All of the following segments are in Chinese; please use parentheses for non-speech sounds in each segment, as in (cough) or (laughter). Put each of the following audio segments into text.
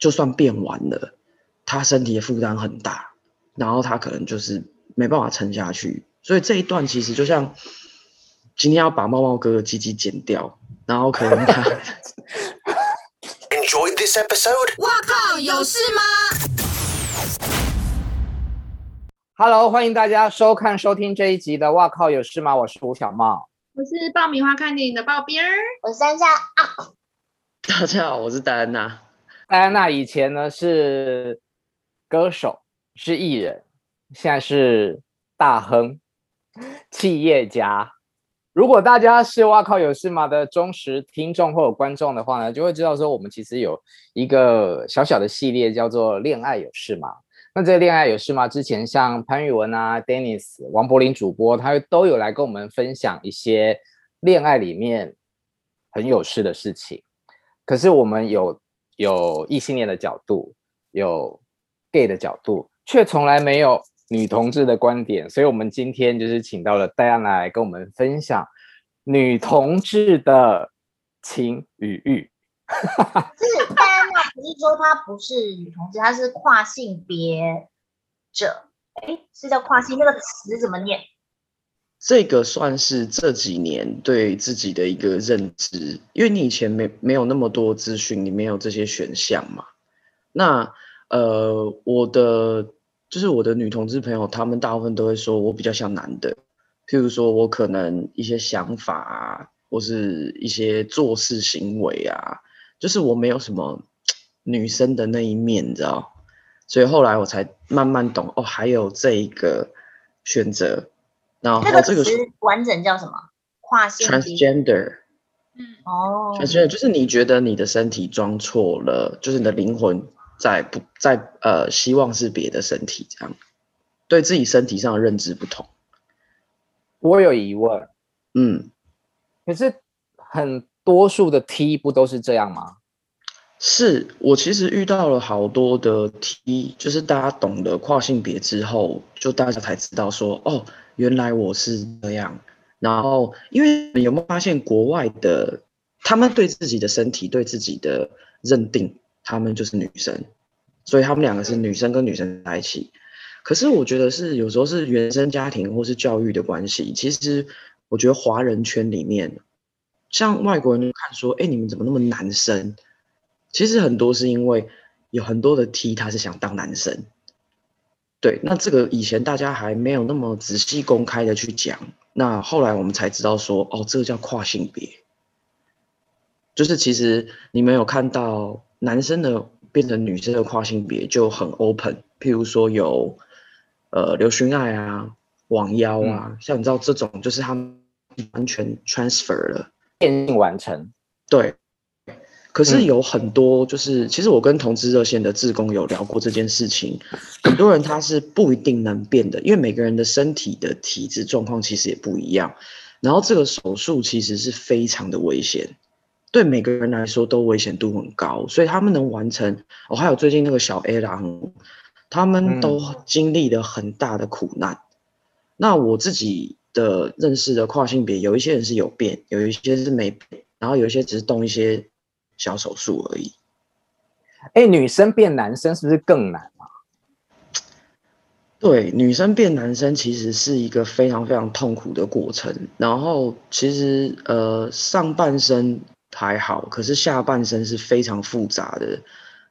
就算变完了，他身体的负担很大，然后他可能就是没办法撑下去。所以这一段其实就像今天要把猫猫哥哥鸡鸡剪掉，然后可能他。Enjoy this episode。哇靠，有事吗？Hello，欢迎大家收看收听这一集的《哇靠有事吗》？我是吴小茂，我是爆米花看电影的爆边儿，我是三下啊。大家好，我是戴安娜。戴安娜以前呢是歌手，是艺人，现在是大亨、企业家。如果大家是哇靠有事吗的忠实听众或者观众的话呢，就会知道说我们其实有一个小小的系列叫做“恋爱有事吗”。那这个“恋爱有事吗”之前像潘玉文啊、Dennis、王柏林主播，他都有来跟我们分享一些恋爱里面很有事的事情。可是我们有。有异性恋的角度，有 gay 的角度，却从来没有女同志的观点。所以，我们今天就是请到了戴安来跟我们分享女同志的情与欲。(laughs) 是戴安娜，不是说她不是女同志，她是跨性别者。哎，是叫跨性？那个词怎么念？这个算是这几年对自己的一个认知，因为你以前没没有那么多资讯，你没有这些选项嘛。那呃，我的就是我的女同志朋友，他们大部分都会说我比较像男的，譬如说我可能一些想法啊，或是一些做事行为啊，就是我没有什么女生的那一面，你知道？所以后来我才慢慢懂哦，还有这一个选择。然后这个词完整叫什么？跨性 transgender。嗯，哦，transgender 就是你觉得你的身体装错了，就是你的灵魂在不在呃，希望是别的身体这样，对自己身体上的认知不同。我有疑问，嗯，可是很多数的 T 不都是这样吗？是我其实遇到了好多的 T，就是大家懂得跨性别之后，就大家才知道说哦。原来我是这样，然后因为有没有发现国外的，他们对自己的身体、对自己的认定，他们就是女生，所以他们两个是女生跟女生在一起。可是我觉得是有时候是原生家庭或是教育的关系。其实我觉得华人圈里面，像外国人看说，哎，你们怎么那么男生？其实很多是因为有很多的 T 他是想当男生。对，那这个以前大家还没有那么仔细公开的去讲，那后来我们才知道说，哦，这个叫跨性别，就是其实你们有看到男生的变成女生的跨性别就很 open，譬如说有呃刘勋爱啊、王妖啊，嗯、像你知道这种就是他们完全 transfer 了，变性完成，对。可是有很多，就是、嗯、其实我跟同志热线的志工有聊过这件事情，很多人他是不一定能变的，因为每个人的身体的体质状况其实也不一样。然后这个手术其实是非常的危险，对每个人来说都危险度很高，所以他们能完成。哦，还有最近那个小 A 郎，他们都经历了很大的苦难。嗯、那我自己的认识的跨性别，有一些人是有变，有一些是没变，然后有一些只是动一些。小手术而已。哎，女生变男生是不是更难啊？对，女生变男生其实是一个非常非常痛苦的过程。然后其实呃，上半身还好，可是下半身是非常复杂的。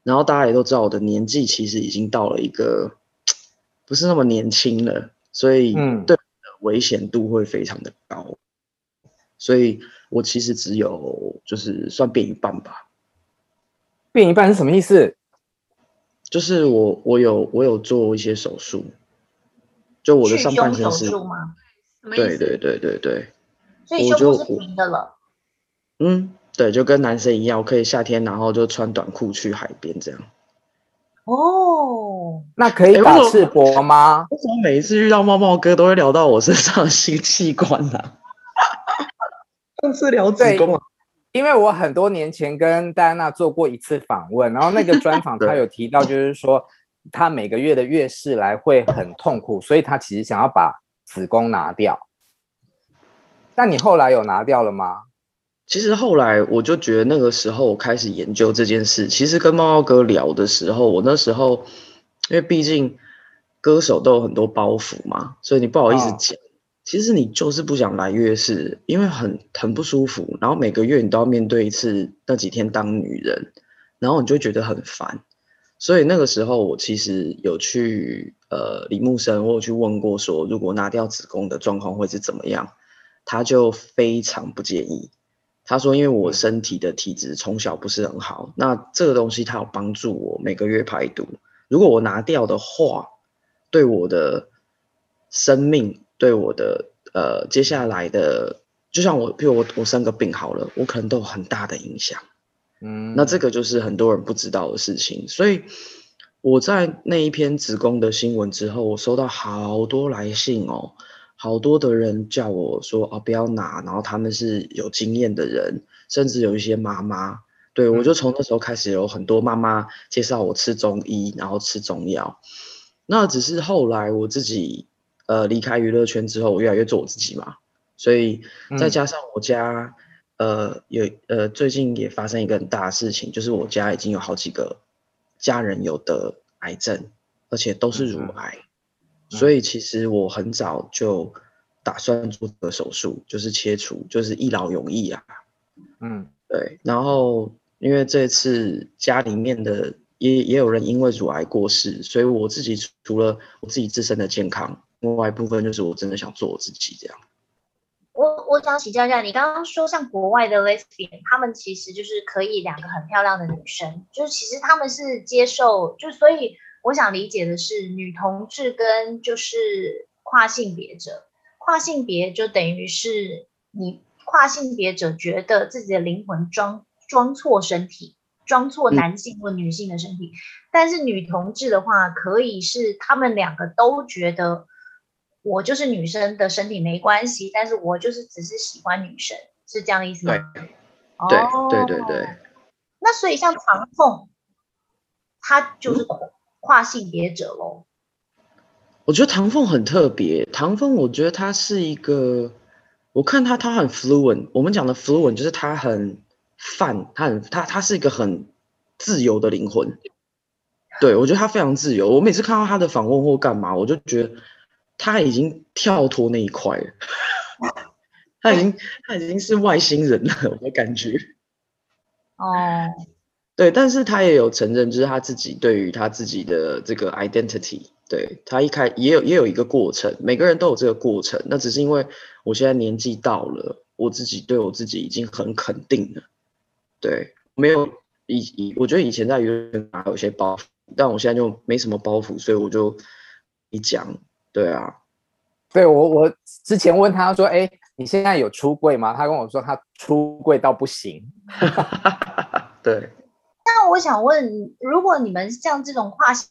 然后大家也都知道，我的年纪其实已经到了一个不是那么年轻了，所以对危险度会非常的高。嗯、所以。我其实只有就是算变一半吧，变一半是什么意思？就是我我有我有做一些手术，就我的上半身是，对对对对对，所以胸部是平的了。嗯，对，就跟男生一样，我可以夏天然后就穿短裤去海边这样。哦，那可以打赤膊吗？为什么每一次遇到猫猫哥都会聊到我身上的性器官呢、啊？治疗子宫啊，因为我很多年前跟戴安娜做过一次访问，然后那个专访 (laughs) 他有提到，就是说他每个月的月事来会很痛苦，所以他其实想要把子宫拿掉。但你后来有拿掉了吗？其实后来我就觉得那个时候我开始研究这件事，其实跟猫猫哥聊的时候，我那时候因为毕竟歌手都有很多包袱嘛，所以你不好意思讲。哦其实你就是不想来月事，因为很很不舒服，然后每个月你都要面对一次那几天当女人，然后你就觉得很烦。所以那个时候我其实有去呃李木生，我有去问过说，如果拿掉子宫的状况会是怎么样？他就非常不建议。他说，因为我身体的体质从小不是很好，那这个东西它有帮助我每个月排毒。如果我拿掉的话，对我的生命。对我的呃，接下来的，就像我，比如我我生个病好了，我可能都有很大的影响。嗯，那这个就是很多人不知道的事情。所以我在那一篇子宫的新闻之后，我收到好多来信哦，好多的人叫我说哦，不要拿，然后他们是有经验的人，甚至有一些妈妈，对，我就从那时候开始有很多妈妈介绍我吃中医，然后吃中药。那只是后来我自己。呃，离开娱乐圈之后，我越来越做我自己嘛，所以再加上我家，嗯、呃，有呃，最近也发生一个很大的事情，就是我家已经有好几个家人有得癌症，而且都是乳癌，嗯、所以其实我很早就打算做这个手术，就是切除，就是一劳永逸啊。嗯，对。然后因为这次家里面的也也有人因为乳癌过世，所以我自己除了我自己自身的健康。另外一部分就是我真的想做我自己这样。我我想请教一下，你刚刚说像国外的 lesbian，他们其实就是可以两个很漂亮的女生，就是其实他们是接受，就所以我想理解的是女同志跟就是跨性别者，跨性别就等于是你跨性别者觉得自己的灵魂装装错身体，装错男性或女性的身体，嗯、但是女同志的话，可以是他们两个都觉得。我就是女生的身体没关系，但是我就是只是喜欢女生，是这样意思吗？对，对对对对。那所以像唐凤，他就是跨性别者喽。我觉得唐凤很特别，唐凤我觉得他是一个，我看他他很 fluent，我们讲的 fluent 就是他很泛，他很他他是一个很自由的灵魂。对，我觉得他非常自由，我每次看到他的访问或干嘛，我就觉得。他已经跳脱那一块了，(laughs) 他已经他已经是外星人了，(laughs) 我的感觉。哦，对，但是他也有承认，就是他自己对于他自己的这个 identity，对，他一开也有也有一个过程，每个人都有这个过程。那只是因为我现在年纪到了，我自己对我自己已经很肯定了。对，没有以以，我觉得以前在娱乐圈还有些包袱，但我现在就没什么包袱，所以我就一讲。对啊，对我我之前问他说：“哎，你现在有出柜吗？”他跟我说他出柜到不行。(laughs) 对。那我想问，如果你们像这种跨性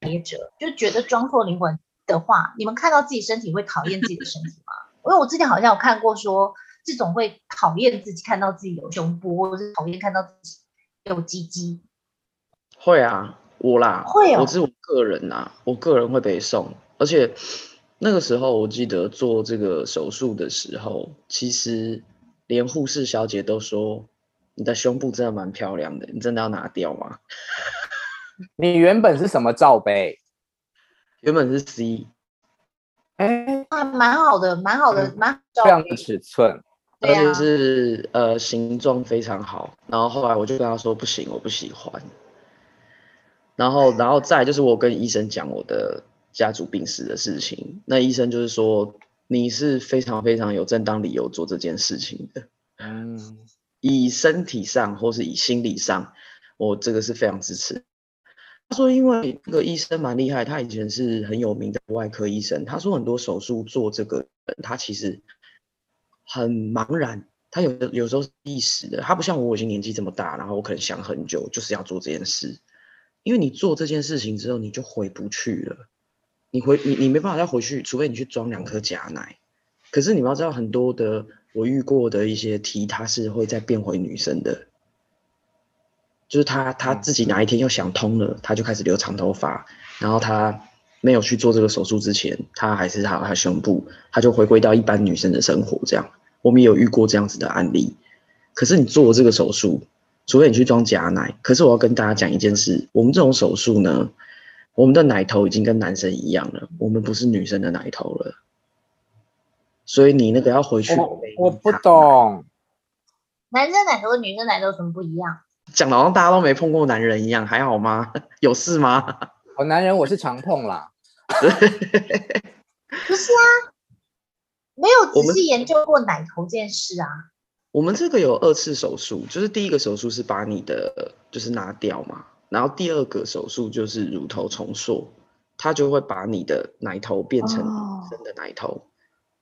别者，就觉得装错灵魂的话，你们看到自己身体会讨厌自己的身体吗？(laughs) 因为我之前好像有看过说，这种会讨厌自己看到自己有胸部，或者是讨厌看到自己有鸡鸡。会啊，我啦，会哦，我是我个人呐，我个人会被送。而且那个时候，我记得做这个手术的时候，其实连护士小姐都说：“你的胸部真的蛮漂亮的，你真的要拿掉吗？” (laughs) 你原本是什么罩杯？原本是 C。哎，还蛮好的，蛮好的，蛮漂亮的尺寸，而且是呃形状非常好。然后后来我就跟他说：“不行，我不喜欢。”然后，然后再就是我跟医生讲我的。家族病史的事情，那医生就是说你是非常非常有正当理由做这件事情的。嗯，以身体上或是以心理上，我这个是非常支持。他说，因为这个医生蛮厉害，他以前是很有名的外科医生。他说很多手术做这个人，他其实很茫然，他有有时候是一时的，他不像我，我已经年纪这么大，然后我可能想很久，就是要做这件事。因为你做这件事情之后，你就回不去了。你回你你没办法再回去，除非你去装两颗假奶。可是你们要知道，很多的我遇过的一些 T，他是会再变回女生的。就是他他自己哪一天又想通了，他就开始留长头发，然后他没有去做这个手术之前，他还是他他胸部，他就回归到一般女生的生活这样。我们也有遇过这样子的案例，可是你做了这个手术，除非你去装假奶。可是我要跟大家讲一件事，我们这种手术呢，我们的奶头已经跟男生一样了，我们不是女生的奶头了。所以你那个要回去。我，我不懂，男生奶头和女生奶头有什么不一样？讲的好像大家都没碰过男人一样，还好吗？(laughs) 有事吗？我男人我是常碰啦。(laughs) 不是啊，没有仔细研究过奶头这件事啊。我们这个有二次手术，就是第一个手术是把你的就是拿掉嘛，然后第二个手术就是乳头重塑，它就会把你的奶头变成女生的奶头，哦、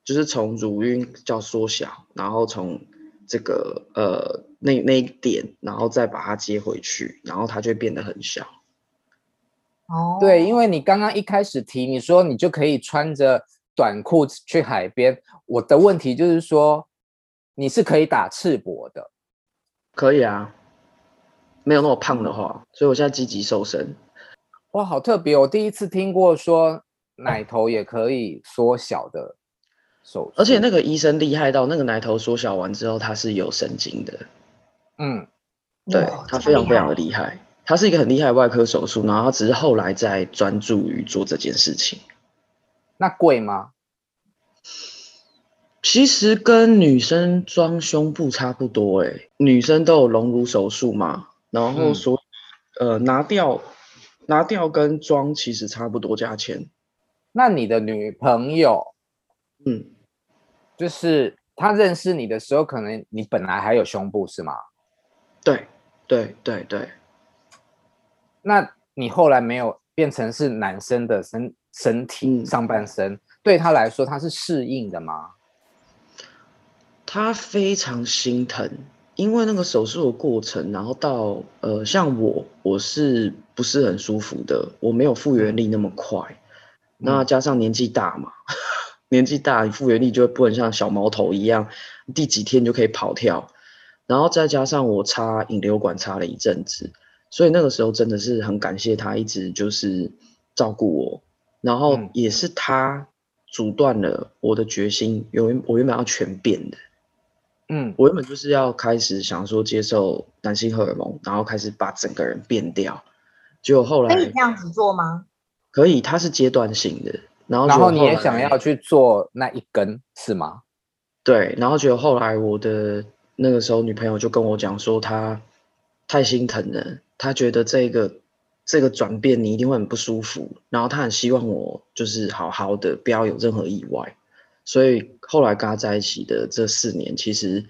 就是从乳晕叫缩小，然后从这个呃那那一点，然后再把它接回去，然后它就会变得很小。哦，对，因为你刚刚一开始提，你说你就可以穿着短裤去海边。我的问题就是说，你是可以打赤膊的，可以啊，没有那么胖的话，所以我现在积极瘦身。哇，好特别！我第一次听过说奶头也可以缩小的手，而且那个医生厉害到，那个奶头缩小完之后，它是有神经的。嗯，对，他非常非常的厉害。他是一个很厉害的外科手术，然后他只是后来在专注于做这件事情。那贵吗？其实跟女生装胸部差不多，欸，女生都有隆乳手术嘛，然后说，嗯、呃，拿掉拿掉跟装其实差不多价钱。那你的女朋友，嗯，就是她认识你的时候，可能你本来还有胸部是吗？对对对对。那你后来没有变成是男生的身身体上半身，嗯、对他来说他是适应的吗？他非常心疼，因为那个手术的过程，然后到呃，像我我是不是很舒服的？我没有复原力那么快，嗯、那加上年纪大嘛，(laughs) 年纪大，你复原力就不能像小毛头一样，第几天就可以跑跳，然后再加上我插引流管插了一阵子。所以那个时候真的是很感谢他，一直就是照顾我，然后也是他阻断了我的决心。有我原本要全变的，嗯，我原本就是要开始想说接受男性荷尔蒙，然后开始把整个人变掉。结果后来可以这样子做吗？可以，它是阶段性的。然后，然后你也想要去做那一根是吗？对，然后结果后来我的那个时候女朋友就跟我讲说，她太心疼了。她觉得这个这个转变你一定会很不舒服，然后她很希望我就是好好的，不要有任何意外。所以后来跟他在一起的这四年，其实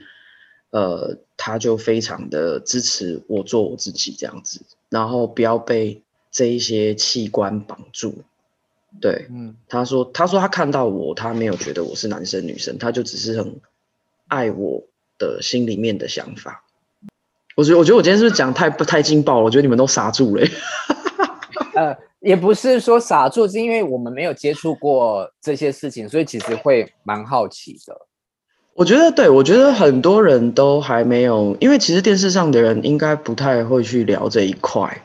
呃，他就非常的支持我做我自己这样子，然后不要被这一些器官绑住。对，嗯，他说他说他看到我，他没有觉得我是男生女生，他就只是很爱我的心里面的想法。我觉得，我觉得我今天是不是讲太不太劲爆了？我觉得你们都傻住了。(laughs) 呃，也不是说傻住，是因为我们没有接触过这些事情，所以其实会蛮好奇的。我觉得，对，我觉得很多人都还没有，因为其实电视上的人应该不太会去聊这一块。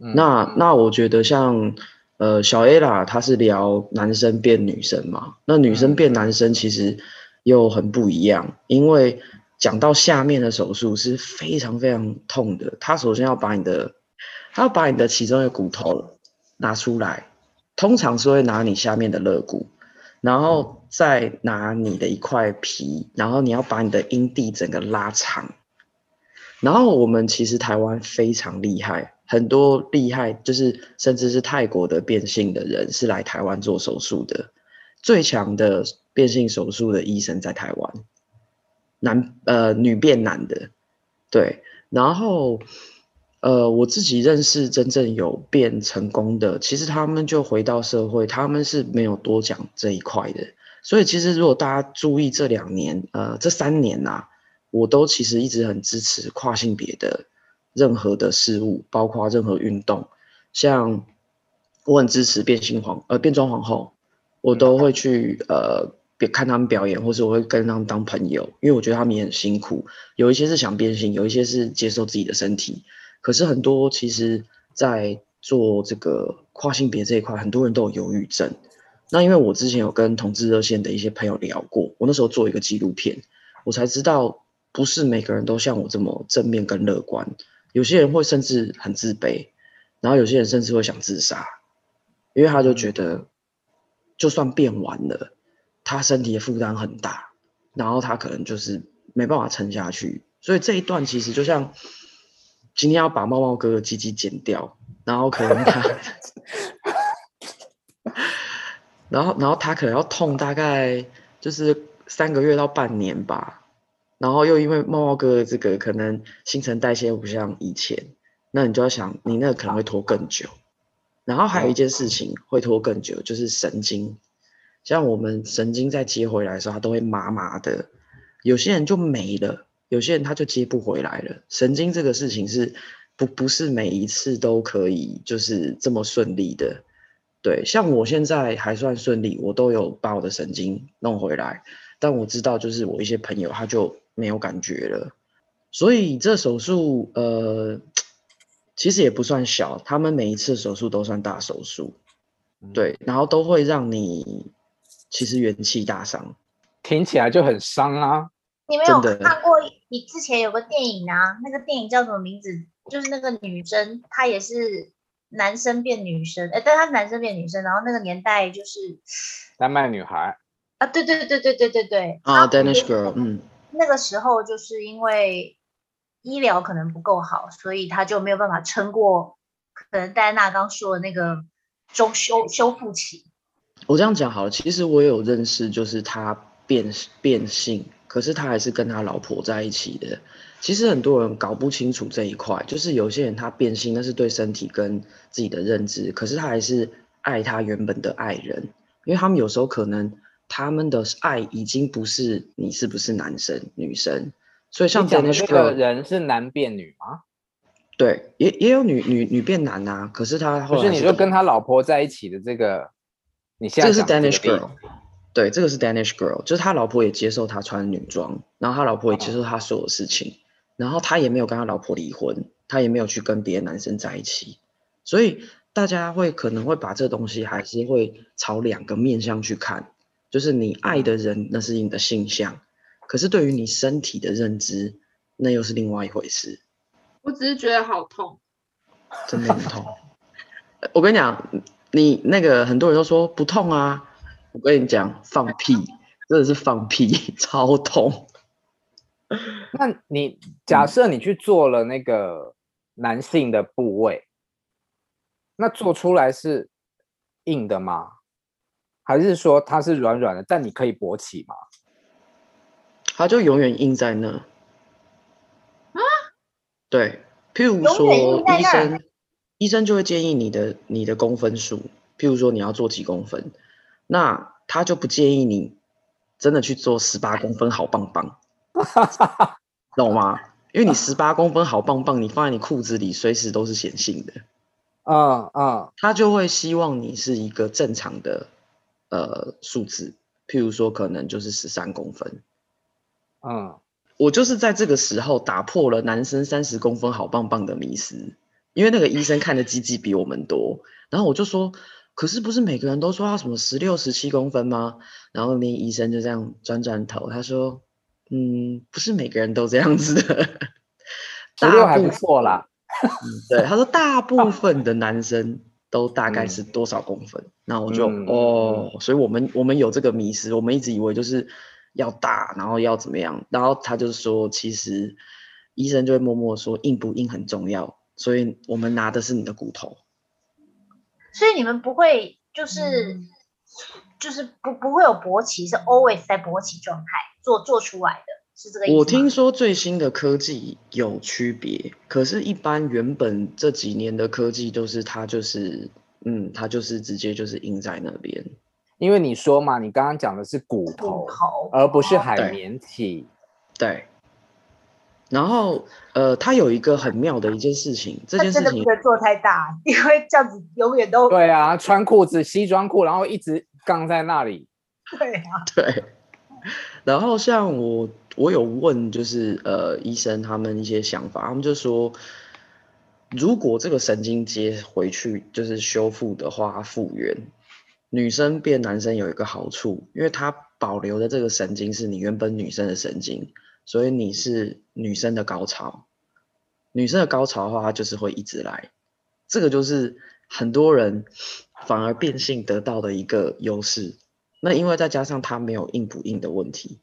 嗯、那那我觉得像呃小 A 啦，他是聊男生变女生嘛，那女生变男生其实又很不一样，因为。讲到下面的手术是非常非常痛的，他首先要把你的，他要把你的其中一个骨头拿出来，通常是会拿你下面的肋骨，然后再拿你的一块皮，然后你要把你的阴蒂整个拉长，然后我们其实台湾非常厉害，很多厉害就是甚至是泰国的变性的人是来台湾做手术的，最强的变性手术的医生在台湾。男呃女变男的，对，然后呃我自己认识真正有变成功的，其实他们就回到社会，他们是没有多讲这一块的。所以其实如果大家注意这两年呃这三年呐、啊，我都其实一直很支持跨性别的任何的事物，包括任何运动，像我很支持变性皇呃变装皇后，我都会去呃。看他们表演，或是我会跟他们当朋友，因为我觉得他们也很辛苦。有一些是想变性，有一些是接受自己的身体。可是很多其实，在做这个跨性别这一块，很多人都有忧郁症。那因为我之前有跟同志热线的一些朋友聊过，我那时候做一个纪录片，我才知道不是每个人都像我这么正面跟乐观，有些人会甚至很自卑，然后有些人甚至会想自杀，因为他就觉得，就算变完了，他身体的负担很大，然后他可能就是没办法撑下去。所以这一段其实就像今天要把猫猫哥的鸡鸡剪掉，然后可能他。(laughs) 然后，然后他可能要痛大概就是三个月到半年吧。然后又因为猫猫哥的这个可能新陈代谢不像以前，那你就要想，你那个可能会拖更久。然后还有一件事情会拖更久，就是神经。像我们神经在接回来的时候，它都会麻麻的。有些人就没了，有些人他就接不回来了。神经这个事情是不不是每一次都可以就是这么顺利的。对，像我现在还算顺利，我都有把我的神经弄回来。但我知道，就是我一些朋友他就没有感觉了。所以这手术，呃，其实也不算小，他们每一次手术都算大手术。对，然后都会让你其实元气大伤，听起来就很伤啊。你没有看过？你之前有个电影啊，那个电影叫什么名字？就是那个女生，她也是。男生变女生，哎，但他是男生变女生，然后那个年代就是丹麦女孩啊，对对对对对对对啊，Danish girl，嗯，那个时候就是因为医疗可能不够好，所以她就没有办法撑过，可能戴安娜刚说的那个中修修复期。我这样讲好了，其实我有认识，就是她变变性，可是他还是跟他老婆在一起的。其实很多人搞不清楚这一块，就是有些人他变性，那是对身体跟自己的认知，可是他还是爱他原本的爱人，因为他们有时候可能他们的爱已经不是你是不是男生女生，所以像这样的人是男变女吗？对，也也有女女女变男啊，可是他后来是，你就跟他老婆在一起的这个，你现在这是 Danish girl，对，这个是 Danish girl，就是他老婆也接受他穿女装，然后他老婆也接受他所有事情。哦然后他也没有跟他老婆离婚，他也没有去跟别的男生在一起，所以大家会可能会把这东西还是会朝两个面向去看，就是你爱的人那是你的性向，可是对于你身体的认知，那又是另外一回事。我只是觉得好痛，真的很痛。(laughs) 我跟你讲，你那个很多人都说不痛啊，我跟你讲放屁，真的是放屁，超痛。(laughs) 那你假设你去做了那个男性的部位，那做出来是硬的吗？还是说它是软软的，但你可以勃起吗？它就永远硬在那。啊？对，譬如说医生，医生就会建议你的你的公分数，譬如说你要做几公分，那他就不建议你真的去做十八公分好棒棒。(laughs) 懂吗？因为你十八公分好棒棒，你放在你裤子里，随时都是显性的。啊啊，他就会希望你是一个正常的呃数字，譬如说可能就是十三公分。嗯，我就是在这个时候打破了男生三十公分好棒棒的迷思，因为那个医生看的鸡鸡比我们多，然后我就说，可是不是每个人都说他什么十六、十七公分吗？然后那医生就这样转转头，他说。嗯，不是每个人都这样子的，十六还不错啦。嗯，对，他说大部 (laughs) 分的男生都大概是多少公分？那、嗯、我就、嗯、哦，所以我们我们有这个迷失，我们一直以为就是要大，然后要怎么样？然后他就说，其实医生就会默默说，硬不硬很重要，所以我们拿的是你的骨头。所以你们不会就是、嗯、就是不不会有勃起，是 always 在勃起状态。做做出来的是这个意思。我听说最新的科技有区别，可是，一般原本这几年的科技都是它就是，嗯，它就是直接就是印在那边。因为你说嘛，你刚刚讲的是骨头，骨头而不是海绵体。对。对。然后，呃，他有一个很妙的一件事情，这件事情真的不能做太大，因为这样子永远都对啊，穿裤子西装裤，然后一直杠在那里。对啊。对。然后像我，我有问，就是呃，医生他们一些想法，他们就说，如果这个神经接回去就是修复的话，复原，女生变男生有一个好处，因为它保留的这个神经是你原本女生的神经，所以你是女生的高潮。女生的高潮的话，它就是会一直来，这个就是很多人反而变性得到的一个优势。那因为再加上它没有硬不硬的问题，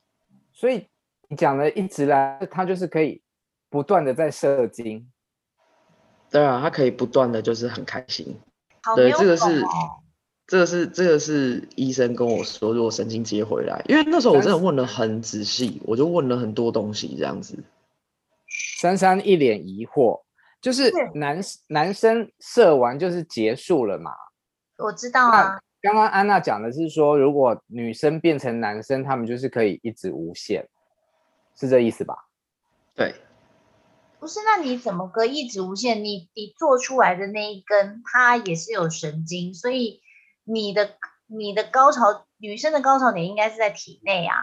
所以你讲的一直来，它就是可以不断的在射精。对啊，它可以不断的就是很开心。对，这个是，哦、这个是，这个是医生跟我说，如果神经接回来，因为那时候我真的问了很仔细，我就问了很多东西，这样子。珊珊一脸疑惑，就是男是男生射完就是结束了嘛？我知道啊。刚刚安娜讲的是说，如果女生变成男生，他们就是可以一直无限，是这意思吧？对。不是，那你怎么个一直无限？你你做出来的那一根，它也是有神经，所以你的你的高潮，女生的高潮点应该是在体内啊。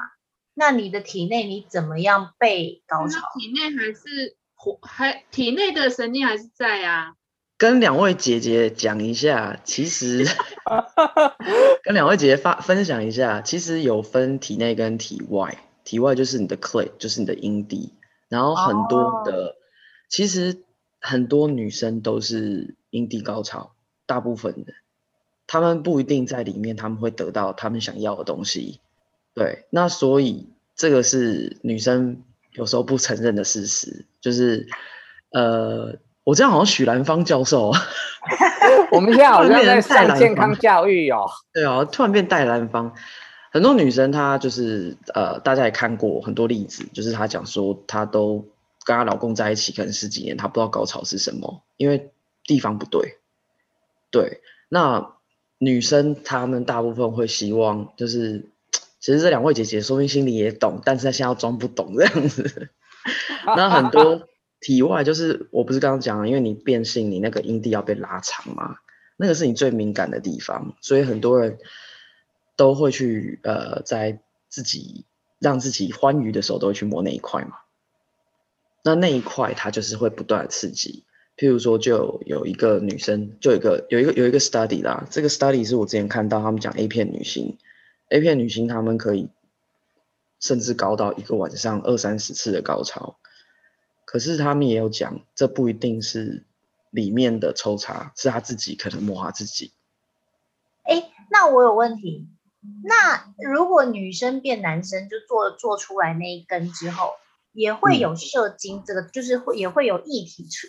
那你的体内你怎么样被高潮？体内还是活还体内的神经还是在啊？跟两位姐姐讲一下，其实 (laughs) 跟两位姐姐发分享一下，其实有分体内跟体外，体外就是你的 clit，就是你的阴蒂，然后很多的。Oh. 其实很多女生都是阴蒂高潮，大部分的，她们不一定在里面，他们会得到他们想要的东西。对，那所以这个是女生有时候不承认的事实，就是，呃，我这样好像许兰芳教授，(laughs) 我们现在好像在上健康教育哦。对啊，突然变戴兰芳，很多女生她就是呃，大家也看过很多例子，就是她讲说她都。跟她老公在一起可能十几年，她不知道高潮是什么，因为地方不对。对，那女生她们大部分会希望，就是其实这两位姐姐说明心里也懂，但是她现在要装不懂这样子。(laughs) 那很多体外就是，我不是刚刚讲，因为你变性，你那个阴蒂要被拉长嘛，那个是你最敏感的地方，所以很多人都会去呃，在自己让自己欢愉的时候，都会去摸那一块嘛。那那一块它就是会不断的刺激，譬如说就有一个女生，就有一个有一个有一个 study 啦，这个 study 是我之前看到他们讲 A 片女星，A 片女星她们可以甚至高到一个晚上二三十次的高潮，可是他们也有讲，这不一定是里面的抽查，是她自己可能摸他自己。哎，那我有问题，那如果女生变男生就做做出来那一根之后。也会有射精，这个、嗯、就是会也会有液体出，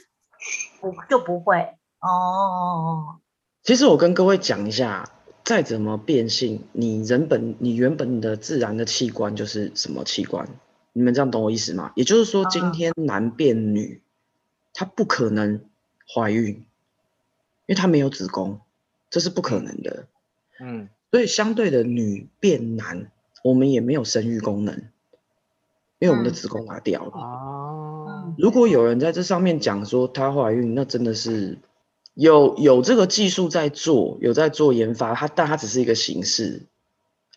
不就不会哦。其实我跟各位讲一下，再怎么变性，你人本你原本的自然的器官就是什么器官？你们这样懂我意思吗？也就是说，今天男变女，他、哦、不可能怀孕，因为他没有子宫，这是不可能的。嗯，所以相对的，女变男，我们也没有生育功能。因为我们的子宫拿掉了。哦。如果有人在这上面讲说她怀孕，那真的是有有这个技术在做，有在做研发，它但它只是一个形式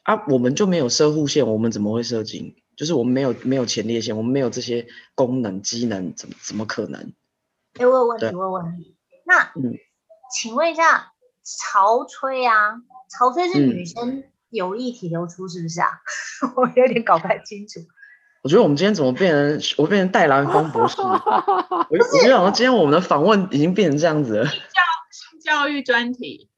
啊。我们就没有射护线，我们怎么会射精？就是我们没有没有前列腺，我们没有这些功能机能，怎么怎么可能？哎，我有问题，我有问题。那嗯，请问一下，潮吹啊，潮吹是女生有液体流出是不是啊？嗯、(laughs) 我有点搞不太清楚。我觉得我们今天怎么变成我变成戴兰芳博士？(laughs) 我我觉得今天我们的访问已经变成这样子了。教性教育专题。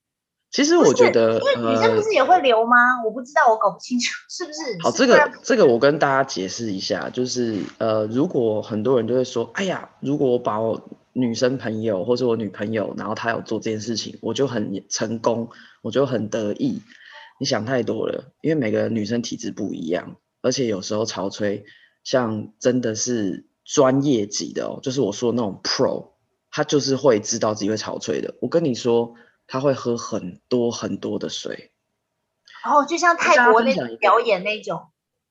其实我觉得，因为女生不是也会流吗？呃、我不知道，我搞不清楚是不是。好，这个这个我跟大家解释一下，就是呃，如果很多人就会说，哎呀，如果我把我女生朋友或者我女朋友，然后她有做这件事情，我就很成功，我就很得意。你想太多了，因为每个女生体质不一样。而且有时候潮吹，像真的是专业级的哦，就是我说的那种 pro，他就是会知道自己会潮吹的。我跟你说，他会喝很多很多的水。哦，就像泰国那种表演那种。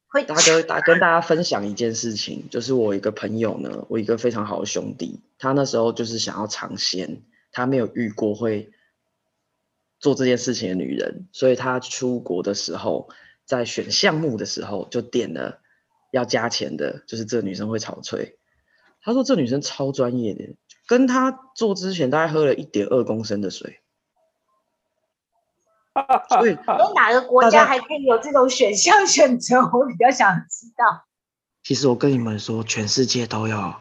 会。(tsk) 大哥，大跟大家分享一件事情，就是我一个朋友呢，我一个非常好的兄弟，他那时候就是想要尝鲜，他没有遇过会做这件事情的女人，所以他出国的时候。在选项目的时候，就点了要加钱的，就是这个女生会炒吹。他说这女生超专业的，跟他做之前大概喝了一点二公升的水。所以，(laughs) 有哪个国家还可以有这种选项选择？我比较想知道。其实我跟你们说，全世界都有。哦，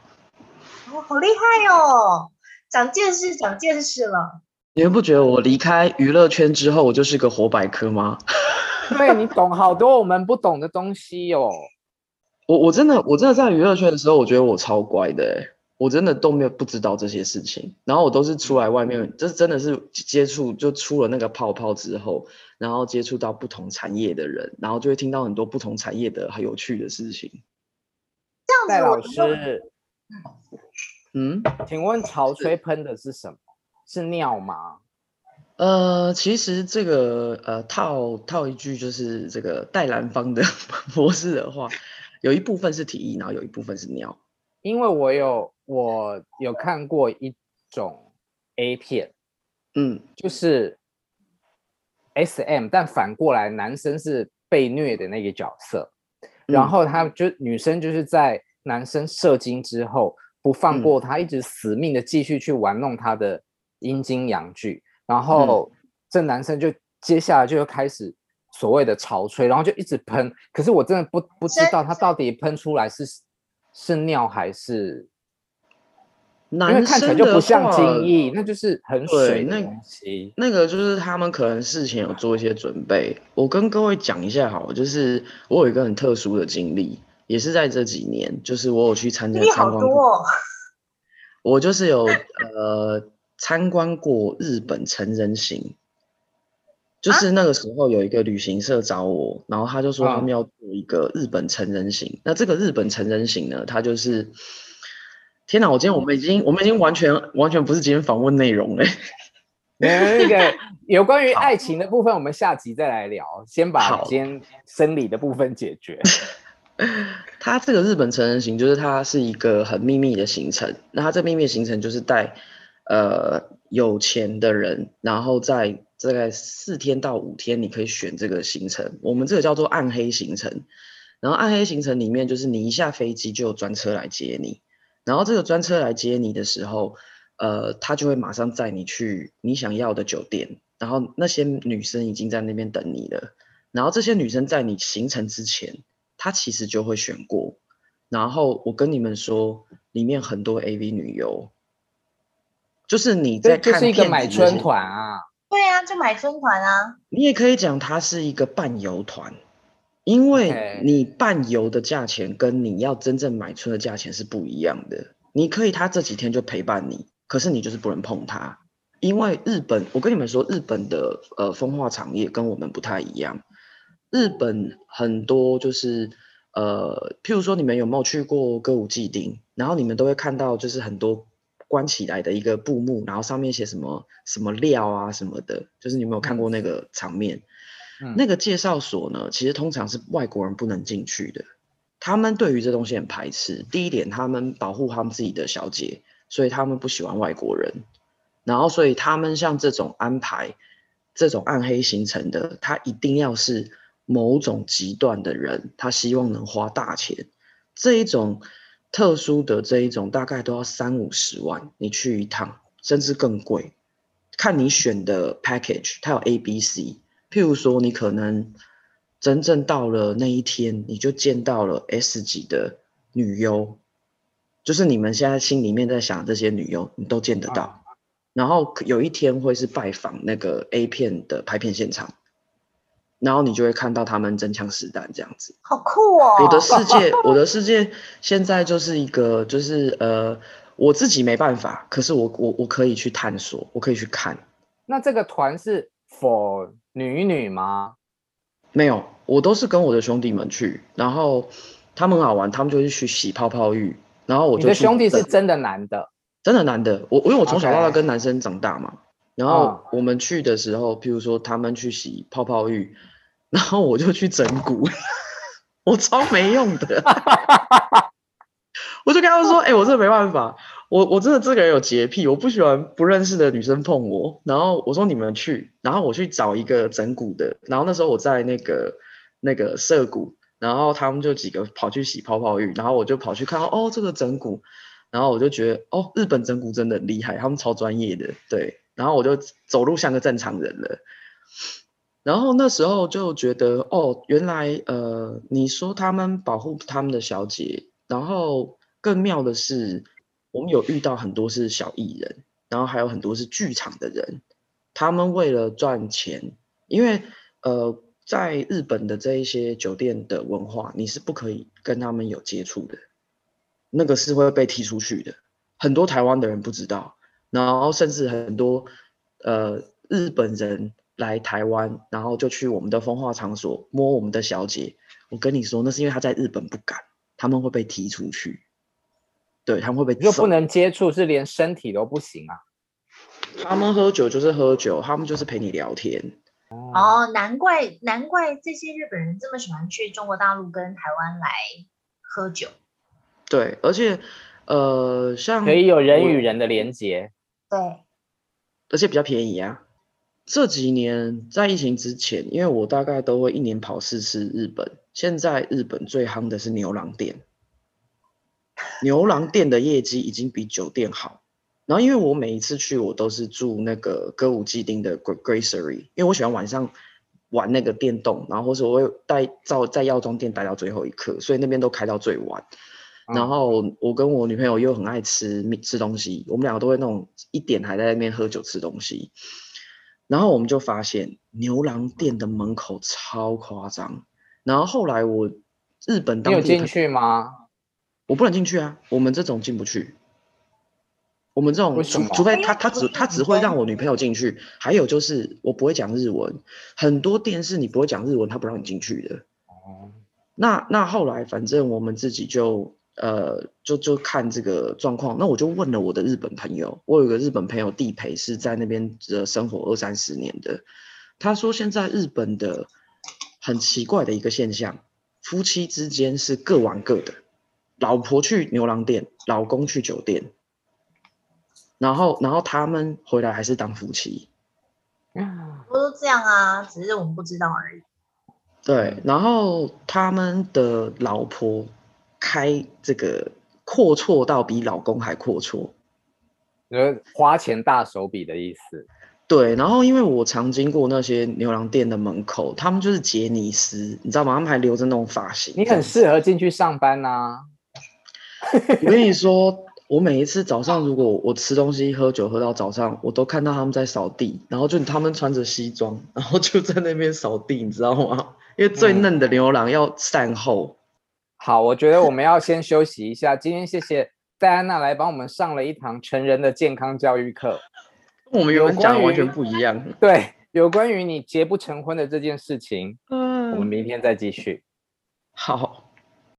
好厉害哦，长见识，长见识了。你们不觉得我离开娱乐圈之后，我就是个活百科吗？(laughs) 对，你懂好多我们不懂的东西哦。我我真的我真的在娱乐圈的时候，我觉得我超乖的，我真的都没有不知道这些事情。然后我都是出来外面，这真的是接触，就出了那个泡泡之后，然后接触到不同产业的人，然后就会听到很多不同产业的很有趣的事情。这样子，老师，嗯，请问潮吹喷的是什么？是尿吗？呃，其实这个呃套套一句就是这个戴兰芳的 (laughs) 博士的话，有一部分是体液，然后有一部分是尿。因为我有我有看过一种 A 片，嗯，就是 SM，但反过来男生是被虐的那个角色，嗯、然后他就女生就是在男生射精之后不放过他，嗯、一直死命的继续去玩弄他的阴茎阳具，然后这男生就接下来就又开始所谓的潮吹，然后就一直喷，可是我真的不不知道他到底喷出来是是尿还是。因为看起来就不像精液，那就是很水那东西。那个就是他们可能事前有做一些准备。我跟各位讲一下好了，就是我有一个很特殊的经历，也是在这几年，就是我有去参加参观过。哦、我就是有呃参观过日本成人行，就是那个时候有一个旅行社找我，然后他就说他们要做一个日本成人行。啊、那这个日本成人行呢，它就是。天哪！我今天我们已经我们已经完全完全不是今天访问内容了。那个 (laughs) 有关于爱情的部分，我们下集再来聊。先把今天生理的部分解决。(laughs) 它这个日本成人行，就是它是一个很秘密的行程。那他这秘密的行程就是带呃有钱的人，然后在大概四天到五天，你可以选这个行程。我们这个叫做暗黑行程。然后暗黑行程里面，就是你一下飞机就有专车来接你。然后这个专车来接你的时候，呃，他就会马上载你去你想要的酒店，然后那些女生已经在那边等你了。然后这些女生在你行程之前，她其实就会选过。然后我跟你们说，里面很多 AV 女优，就是你在看，这是一个买春团啊。对啊，就买春团啊。你也可以讲它是一个伴游团。因为你伴游的价钱跟你要真正买春的价钱是不一样的。你可以他这几天就陪伴你，可是你就是不能碰它。因为日本，我跟你们说，日本的呃风化产业跟我们不太一样。日本很多就是呃，譬如说你们有没有去过歌舞伎町？然后你们都会看到就是很多关起来的一个布幕，然后上面写什么什么料啊什么的，就是你有没有看过那个场面？那个介绍所呢，其实通常是外国人不能进去的。他们对于这东西很排斥。第一点，他们保护他们自己的小姐，所以他们不喜欢外国人。然后，所以他们像这种安排这种暗黑形成的，他一定要是某种极端的人，他希望能花大钱。这一种特殊的这一种，大概都要三五十万，你去一趟，甚至更贵。看你选的 package，它有 A、B、C。譬如说，你可能真正到了那一天，你就见到了 S 级的女优，就是你们现在心里面在想这些女优，你都见得到。然后有一天会是拜访那个 A 片的拍片现场，然后你就会看到他们真枪实弹这样子。好酷哦！我的世界，我的世界现在就是一个，就是呃，我自己没办法，可是我我我可以去探索，我可以去看。那这个团是 for 女女吗？没有，我都是跟我的兄弟们去，然后他们好玩，他们就去洗泡泡浴，然后我就。你的兄弟是真的男的？真的男的，我因为我从小到大跟男生长大嘛，Okay. 然后我们去的时候，譬如说他们去洗泡泡浴，然后我就去整蛊，我超没用的，(laughs) 我就跟他们说，哎、欸，我真的没办法。我我真的这个人有洁癖，我不喜欢不认识的女生碰我。然后我说你们去，然后我去找一个整蛊的。然后那时候我在那个那个涩谷，然后他们就几个跑去洗泡泡浴，然后我就跑去看哦这个整蛊，然后我就觉得哦日本整蛊真的很厉害，他们超专业的，对。然后我就走路像个正常人了。然后那时候就觉得，哦，原来呃，你说他们保护他们的小姐，然后更妙的是，我们有遇到很多是小艺人，然后还有很多是剧场的人，他们为了赚钱，因为呃，在日本的这一些酒店的文化，你是不可以跟他们有接触的，那个是会被踢出去的。很多台湾的人不知道，然后甚至很多呃日本人。来台湾，然后就去我们的风化场所摸我们的小姐。我跟你说，那是因为他在日本不敢，他们会被踢出去。对，他们会被又不能接触，是连身体都不行啊。他们喝酒就是喝酒，他们就是陪你聊天。哦，难怪难怪这些日本人这么喜欢去中国大陆跟台湾来喝酒。对，而且呃，像可以有人与人的连接。对，而且比较便宜啊。这几年在疫情之前，因为我大概都会一年跑四次日本。现在日本最夯的是牛郎店，牛郎店的业绩已经比酒店好。然后因为我每一次去，我都是住那个歌舞伎町的 Gracery，因为我喜欢晚上玩那个电动，然后或是我会待在在药妆店待到最后一刻，所以那边都开到最晚。然后我跟我女朋友又很爱吃吃东西，我们两个都会那种一点还在那边喝酒吃东西。然后我们就发现牛郎店的门口超夸张。然后后来我日本当地你有进去吗？我不能进去啊，我们这种进不去。我们这种除除非他他只他只会让我女朋友进去。还有就是我不会讲日文，很多店是你不会讲日文，他不让你进去的。哦。那那后来反正我们自己就。呃，就就看这个状况，那我就问了我的日本朋友，我有个日本朋友地陪是在那边的生活二三十年的，他说现在日本的很奇怪的一个现象，夫妻之间是各玩各的，老婆去牛郎店，老公去酒店，然后然后他们回来还是当夫妻，嗯，不都这样啊，只是我们不知道而已。对，然后他们的老婆。开这个阔绰到比老公还阔绰，呃，花钱大手笔的意思。对，然后因为我常经过那些牛郎店的门口，他们就是杰尼斯，你知道吗？他们还留着那种发型。你很适合进去上班呐、啊。(laughs) 我跟你说，我每一次早上如果我吃东西喝酒喝到早上，我都看到他们在扫地，然后就他们穿着西装，然后就在那边扫地，你知道吗？因为最嫩的牛郎要善后。嗯好，我觉得我们要先休息一下。今天谢谢戴安娜来帮我们上了一堂成人的健康教育课。我们原本讲的完全不一样。(laughs) 对，有关于你结不成婚的这件事情，嗯，我们明天再继续。好。